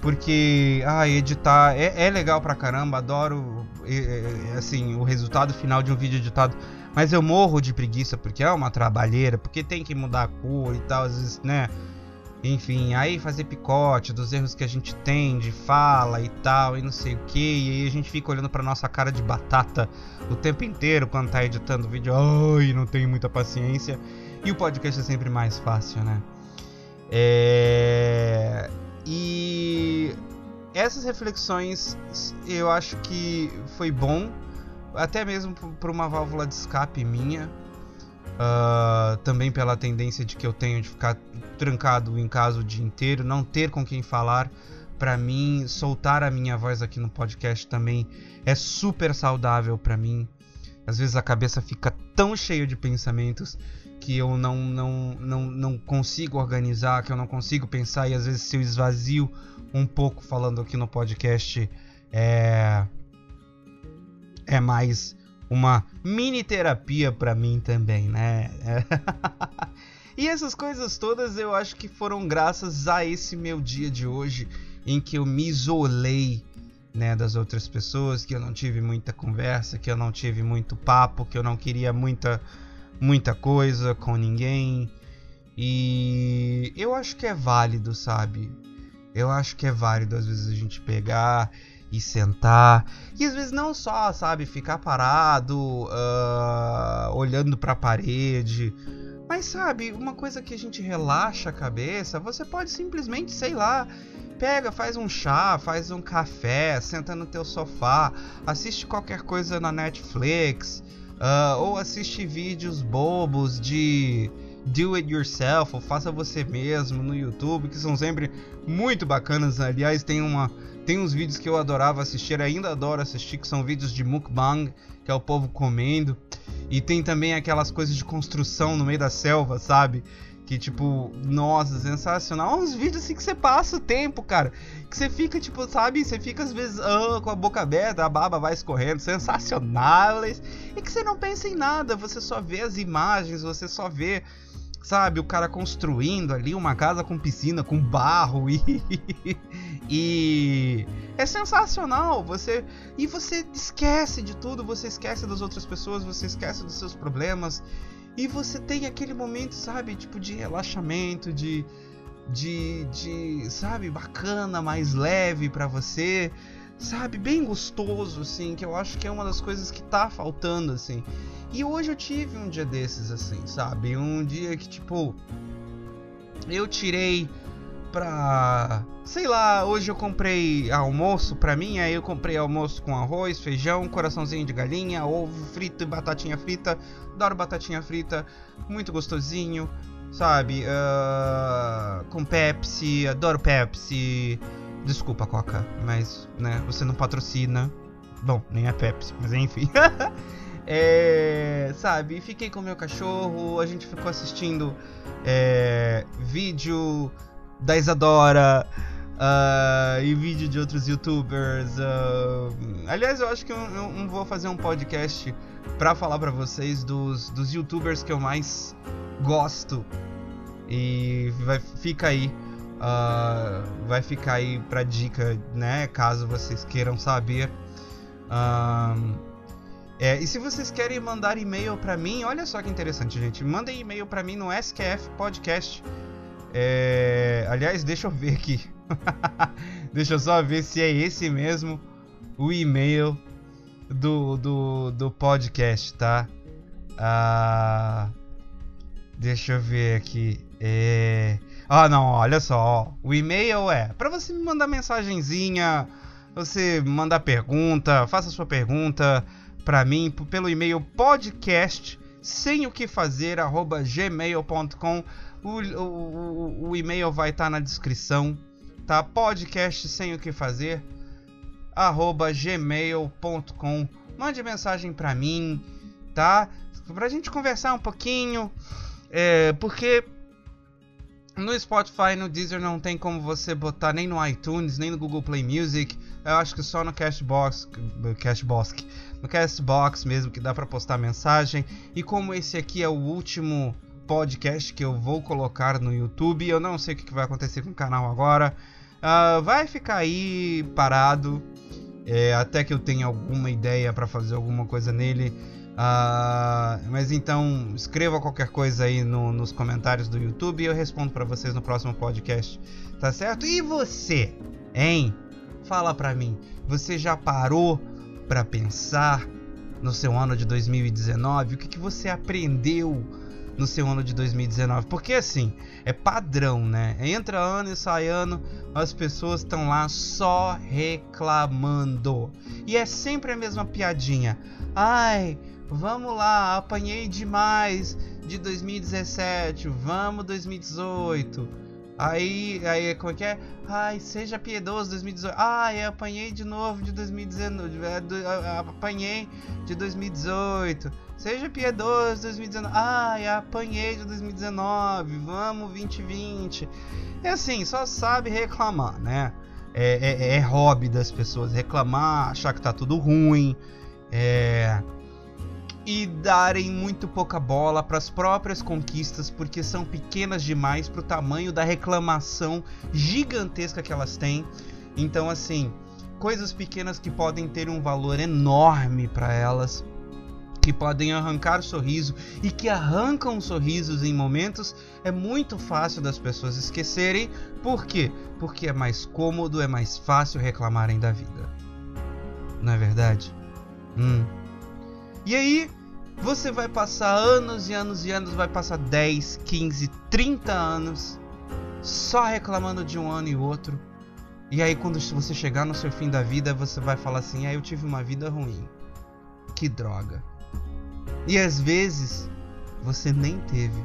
porque ah, editar é, é legal pra caramba, adoro é, assim o resultado final de um vídeo editado, mas eu morro de preguiça porque é uma trabalheira, porque tem que mudar a cor e tal, às vezes, né? Enfim, aí fazer picote dos erros que a gente tem de fala e tal, e não sei o que, e aí a gente fica olhando pra nossa cara de batata o tempo inteiro quando tá editando o vídeo. Ai, não tenho muita paciência. E o podcast é sempre mais fácil, né? É... E essas reflexões eu acho que foi bom, até mesmo por uma válvula de escape minha, Uh, também pela tendência de que eu tenho de ficar trancado em casa o dia inteiro, não ter com quem falar. Para mim, soltar a minha voz aqui no podcast também é super saudável para mim. Às vezes a cabeça fica tão cheia de pensamentos que eu não, não, não, não consigo organizar, que eu não consigo pensar, e às vezes se eu esvazio um pouco falando aqui no podcast, é, é mais uma mini terapia para mim também, né? e essas coisas todas eu acho que foram graças a esse meu dia de hoje em que eu me isolei, né, das outras pessoas, que eu não tive muita conversa, que eu não tive muito papo, que eu não queria muita muita coisa com ninguém. E eu acho que é válido, sabe? Eu acho que é válido às vezes a gente pegar e sentar. E às vezes não só, sabe, ficar parado, uh, olhando para a parede. Mas sabe, uma coisa que a gente relaxa a cabeça, você pode simplesmente, sei lá, pega, faz um chá, faz um café, senta no teu sofá, assiste qualquer coisa na Netflix, uh, ou assiste vídeos bobos de do it yourself, ou faça você mesmo no YouTube, que são sempre muito bacanas. Aliás, tem uma tem uns vídeos que eu adorava assistir, ainda adoro assistir, que são vídeos de mukbang, que é o povo comendo. E tem também aquelas coisas de construção no meio da selva, sabe? Que tipo, nossa, sensacional. Uns vídeos assim que você passa o tempo, cara. Que você fica, tipo, sabe? Você fica às vezes ah, com a boca aberta, a baba vai escorrendo, sensacionais. E que você não pensa em nada, você só vê as imagens, você só vê sabe, o cara construindo ali uma casa com piscina, com barro e e é sensacional. Você e você esquece de tudo, você esquece das outras pessoas, você esquece dos seus problemas e você tem aquele momento, sabe, tipo de relaxamento, de de, de sabe, bacana, mais leve para você, sabe, bem gostoso assim, que eu acho que é uma das coisas que tá faltando assim. E hoje eu tive um dia desses, assim, sabe? Um dia que, tipo, eu tirei pra. Sei lá, hoje eu comprei almoço pra mim, aí eu comprei almoço com arroz, feijão, coraçãozinho de galinha, ovo frito e batatinha frita. Adoro batatinha frita, muito gostosinho, sabe? Uh, com Pepsi, adoro Pepsi. Desculpa, Coca, mas, né, você não patrocina. Bom, nem a Pepsi, mas enfim. é, sabe, fiquei com meu cachorro, a gente ficou assistindo é, vídeo da Isadora. Uh, e vídeo de outros youtubers. Uh, aliás, eu acho que eu, eu, eu, vou fazer um podcast para falar para vocês dos, dos youtubers que eu mais gosto. E vai, fica aí. Uh, vai ficar aí pra dica, né? Caso vocês queiram saber. é, e se vocês querem mandar e-mail para mim, olha só que interessante, gente. Mandem e-mail para mim no SQF Podcast. É, aliás, deixa eu ver aqui. Deixa eu só ver se é esse mesmo o e-mail do, do, do podcast, tá? Ah, deixa eu ver aqui. É... Ah, não, olha só. O e-mail é para você me mandar mensagenzinha, você mandar pergunta, faça sua pergunta para mim pelo e-mail podcast sem o que fazer arroba gmail.com. O, o, o, e-mail vai estar tá na descrição tá? Podcast sem o que fazer, arroba gmail.com. Mande mensagem pra mim, tá? Pra gente conversar um pouquinho, é, porque no Spotify, no Deezer não tem como você botar nem no iTunes, nem no Google Play Music. Eu acho que só no Cashbox, Cashbox, no Castbox mesmo que dá para postar mensagem. E como esse aqui é o último podcast que eu vou colocar no YouTube, eu não sei o que vai acontecer com o canal agora. Uh, vai ficar aí parado é, até que eu tenha alguma ideia para fazer alguma coisa nele. Uh, mas então escreva qualquer coisa aí no, nos comentários do YouTube e eu respondo para vocês no próximo podcast, tá certo? E você, hein? Fala pra mim, você já parou para pensar no seu ano de 2019? O que, que você aprendeu? No seu ano de 2019. Porque assim, é padrão, né? Entra ano e sai ano, as pessoas estão lá só reclamando. E é sempre a mesma piadinha. Ai, vamos lá, apanhei demais de 2017, vamos 2018. Aí, aí, como é que é? Ai, seja piedoso 2018. Ai, apanhei de novo de 2019. É, apanhei de 2018. Seja piedoso 2019. Ai, apanhei de 2019. Vamos 2020. É assim, só sabe reclamar, né? É, é, é hobby das pessoas reclamar, achar que tá tudo ruim. É e darem muito pouca bola para as próprias conquistas porque são pequenas demais para o tamanho da reclamação gigantesca que elas têm. Então, assim, coisas pequenas que podem ter um valor enorme para elas, que podem arrancar sorriso e que arrancam sorrisos em momentos, é muito fácil das pessoas esquecerem. Por quê? Porque é mais cômodo, é mais fácil reclamarem da vida. Não é verdade? Hum. E aí, você vai passar anos e anos e anos, vai passar 10, 15, 30 anos só reclamando de um ano e outro. E aí quando você chegar no seu fim da vida, você vai falar assim: "Ah, eu tive uma vida ruim. Que droga". E às vezes você nem teve.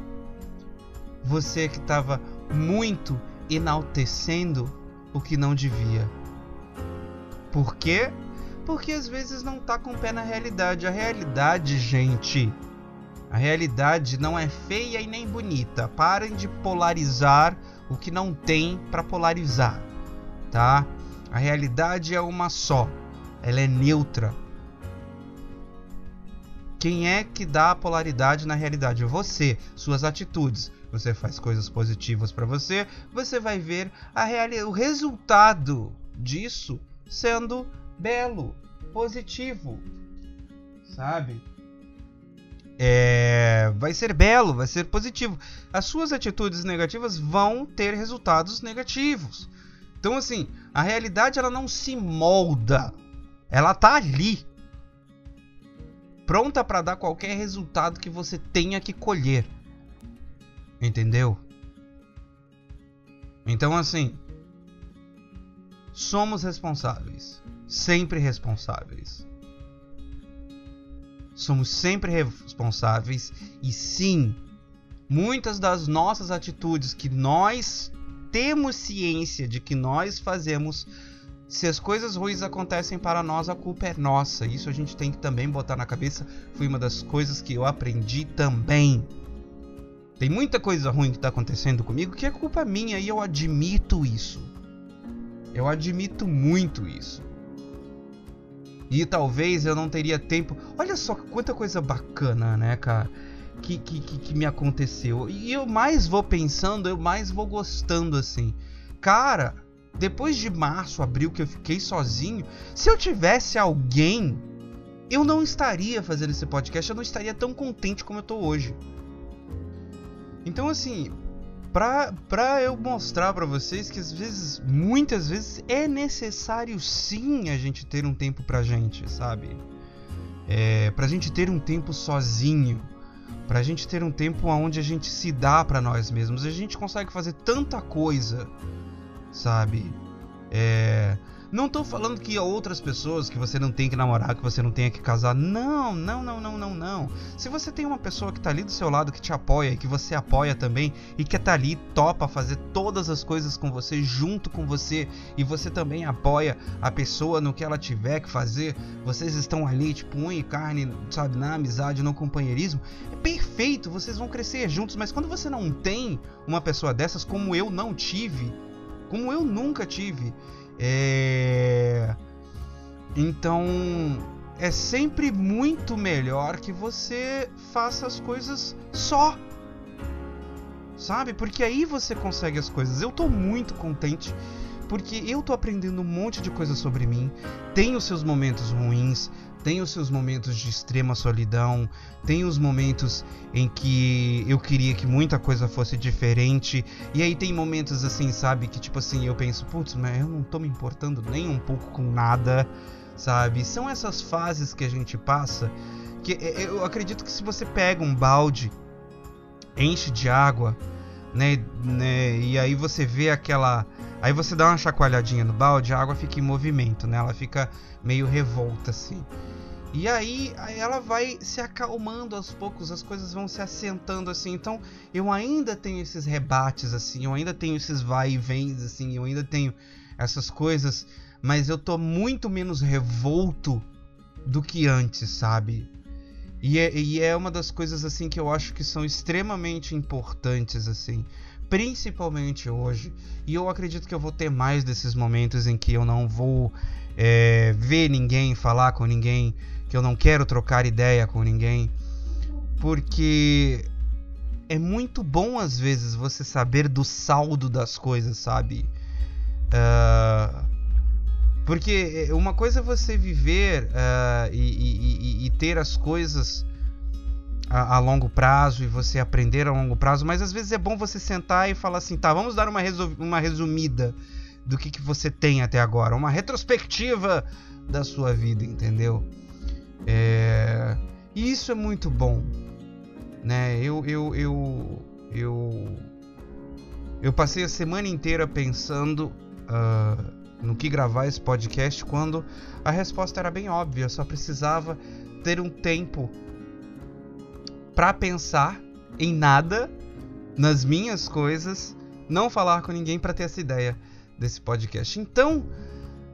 Você que estava muito enaltecendo o que não devia. Por quê? porque às vezes não tá com o pé na realidade. A realidade, gente, a realidade não é feia e nem bonita. Parem de polarizar o que não tem para polarizar, tá? A realidade é uma só. Ela é neutra. Quem é que dá a polaridade na realidade? Você, suas atitudes. Você faz coisas positivas para você, você vai ver a o resultado disso sendo belo, positivo, sabe? É, vai ser belo, vai ser positivo. As suas atitudes negativas vão ter resultados negativos. Então, assim, a realidade ela não se molda, ela tá ali, pronta para dar qualquer resultado que você tenha que colher. Entendeu? Então, assim, somos responsáveis sempre responsáveis. Somos sempre responsáveis e sim, muitas das nossas atitudes que nós temos ciência de que nós fazemos Se as coisas ruins acontecem para nós, a culpa é nossa. Isso a gente tem que também botar na cabeça. Foi uma das coisas que eu aprendi também. Tem muita coisa ruim que está acontecendo comigo que é culpa minha e eu admito isso. Eu admito muito isso. E talvez eu não teria tempo. Olha só quanta coisa bacana, né, cara? Que, que, que, que me aconteceu. E eu mais vou pensando, eu mais vou gostando assim. Cara, depois de março, abril que eu fiquei sozinho, se eu tivesse alguém, eu não estaria fazendo esse podcast, eu não estaria tão contente como eu tô hoje. Então assim, pra, pra eu mostrar para vocês que às vezes, muitas vezes é necessário sim a gente ter um tempo pra gente, sabe? É, pra gente ter um tempo sozinho, pra gente ter um tempo onde a gente se dá para nós mesmos. A gente consegue fazer tanta coisa sabe? É, não tô falando que outras pessoas que você não tem que namorar, que você não tenha que casar. Não, não, não, não, não, não. Se você tem uma pessoa que tá ali do seu lado, que te apoia e que você apoia também e que tá ali, topa fazer todas as coisas com você, junto com você, e você também apoia a pessoa no que ela tiver que fazer, vocês estão ali, tipo, unha e carne, sabe, na amizade, no companheirismo, é perfeito, vocês vão crescer juntos, mas quando você não tem uma pessoa dessas, como eu não tive, como eu nunca tive. É... Então é sempre muito melhor que você faça as coisas só. Sabe? Porque aí você consegue as coisas. Eu tô muito contente porque eu tô aprendendo um monte de coisa sobre mim. Tem os seus momentos ruins, tem os seus momentos de extrema solidão, tem os momentos em que eu queria que muita coisa fosse diferente, e aí tem momentos assim, sabe, que tipo assim, eu penso, putz, mas eu não tô me importando nem um pouco com nada, sabe? São essas fases que a gente passa que é, eu acredito que se você pega um balde, enche de água, né, né, e aí você vê aquela Aí você dá uma chacoalhadinha no balde, a água fica em movimento, né? Ela fica meio revolta assim. E aí, ela vai se acalmando aos poucos, as coisas vão se assentando assim. Então, eu ainda tenho esses rebates assim, eu ainda tenho esses vai e vens assim, eu ainda tenho essas coisas, mas eu tô muito menos revolto do que antes, sabe? E é, e é uma das coisas assim que eu acho que são extremamente importantes assim, principalmente hoje. E eu acredito que eu vou ter mais desses momentos em que eu não vou é, ver ninguém, falar com ninguém, que eu não quero trocar ideia com ninguém, porque é muito bom às vezes você saber do saldo das coisas, sabe? Uh, porque uma coisa é você viver uh, e, e, e, ter as coisas a, a, longo prazo e você aprender a longo prazo, mas às vezes é bom você sentar e falar assim, tá, vamos dar uma, uma resumida do que, que você tem até agora, uma retrospectiva da sua vida, entendeu? É... E isso é muito bom, né? Eu, eu, eu, eu, eu passei a semana inteira pensando uh, no que gravar esse podcast quando a resposta era bem óbvia. Só precisava ter um tempo para pensar em nada, nas minhas coisas, não falar com ninguém para ter essa ideia desse podcast. Então,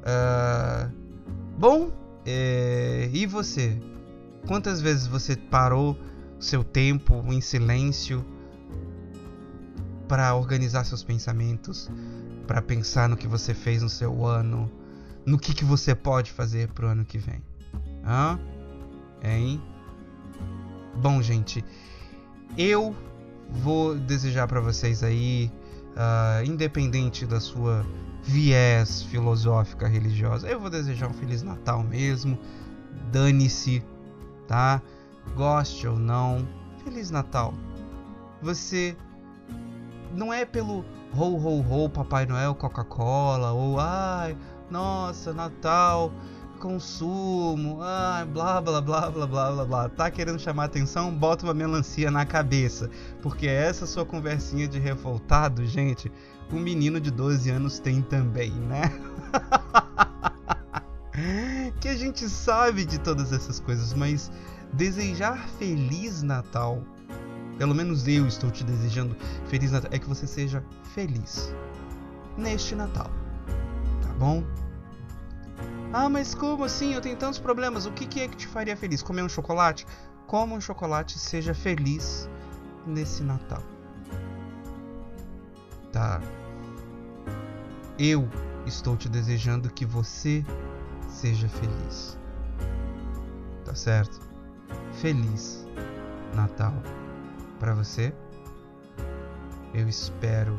uh, bom, é, e você? Quantas vezes você parou seu tempo em silêncio para organizar seus pensamentos, para pensar no que você fez no seu ano, no que, que você pode fazer pro ano que vem? Hã? Hein? Bom, gente, eu vou desejar para vocês aí, uh, independente da sua viés filosófica religiosa. Eu vou desejar um feliz Natal mesmo. Dane-se, tá? Goste ou não, feliz Natal. Você não é pelo ho ho ho Papai Noel Coca-Cola ou ai, nossa, Natal, consumo, ai, blá blá blá blá blá blá blá. Tá querendo chamar atenção? Bota uma melancia na cabeça, porque essa sua conversinha de revoltado, gente, um menino de 12 anos tem também, né? que a gente sabe de todas essas coisas, mas desejar feliz Natal, pelo menos eu estou te desejando feliz Natal, é que você seja feliz neste Natal, tá bom? Ah, mas como assim? Eu tenho tantos problemas. O que, que é que te faria feliz? Comer um chocolate? Coma um chocolate e seja feliz nesse Natal. Tá? Eu estou te desejando que você seja feliz. Tá certo? Feliz Natal para você. Eu espero.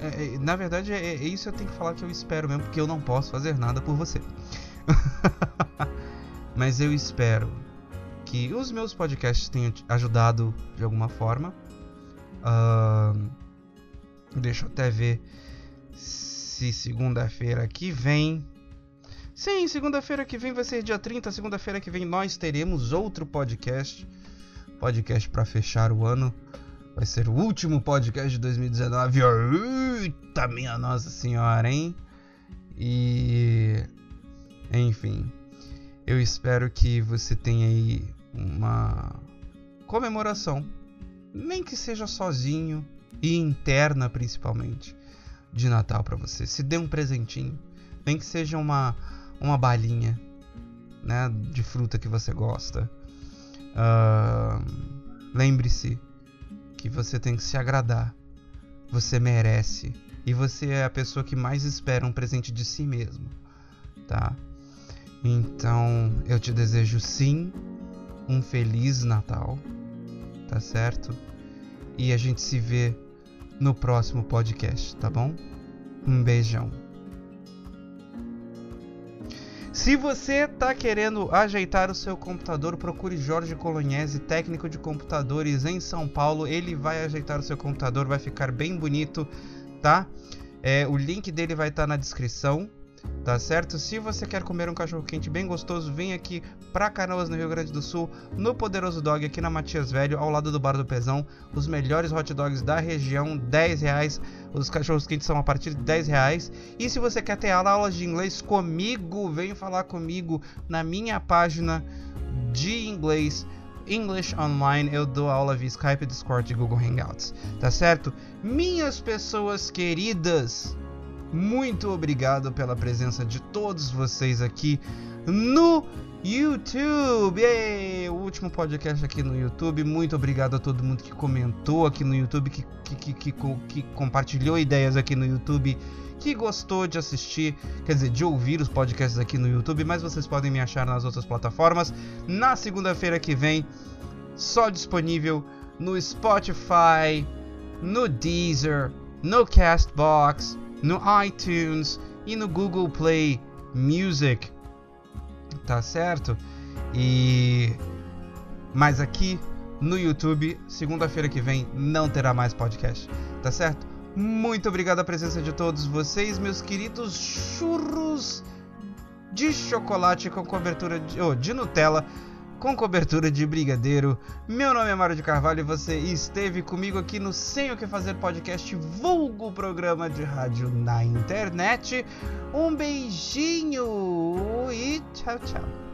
É, é, na verdade, é, é, isso eu tenho que falar que eu espero mesmo, porque eu não posso fazer nada por você. Mas eu espero que os meus podcasts tenham ajudado de alguma forma. Uh, deixa eu até ver se segunda-feira que vem. Sim, segunda-feira que vem vai ser dia 30. Segunda-feira que vem nós teremos outro podcast. Podcast para fechar o ano. Vai ser o último podcast de 2019. Eita, minha Nossa Senhora, hein? E. Enfim. Eu espero que você tenha aí uma comemoração. Nem que seja sozinho e interna, principalmente, de Natal para você. Se dê um presentinho. Nem que seja uma, uma balinha né, de fruta que você gosta. Uh, Lembre-se que você tem que se agradar. Você merece. E você é a pessoa que mais espera um presente de si mesmo, tá? Então, eu te desejo sim um feliz Natal, tá certo? E a gente se vê no próximo podcast, tá bom? Um beijão. Se você está querendo ajeitar o seu computador, procure Jorge Colognese, técnico de computadores em São Paulo. Ele vai ajeitar o seu computador, vai ficar bem bonito, tá? É, o link dele vai estar tá na descrição tá certo? Se você quer comer um cachorro quente bem gostoso, vem aqui pra Canoas, no Rio Grande do Sul, no Poderoso Dog, aqui na Matias Velho, ao lado do Bar do Pezão. Os melhores hot dogs da região, 10 reais. Os cachorros quentes são a partir de 10 reais. E se você quer ter aulas de inglês comigo, vem falar comigo na minha página de inglês. English Online, eu dou aula via Skype, Discord e Google Hangouts, tá certo? Minhas pessoas queridas, muito obrigado pela presença de todos vocês aqui no YouTube. Ei, o último podcast aqui no YouTube. Muito obrigado a todo mundo que comentou aqui no YouTube, que, que, que, que, compartilhou ideias aqui no YouTube, que gostou de assistir, quer dizer, de ouvir os podcasts aqui no YouTube. Mas vocês podem me achar nas outras plataformas. Na segunda-feira que vem, só disponível no Spotify, no Deezer, no Castbox no iTunes e no Google Play Music. Tá certo? E mas aqui no YouTube, segunda-feira que vem não terá mais podcast. Tá certo? Muito obrigado a presença de todos vocês, meus queridos churros de chocolate com cobertura de, oh, de Nutella com cobertura de brigadeiro. Meu nome é Mário de Carvalho e você esteve comigo aqui no Sem o que Fazer podcast, vulgo programa de rádio na internet. Um beijinho e tchau, tchau.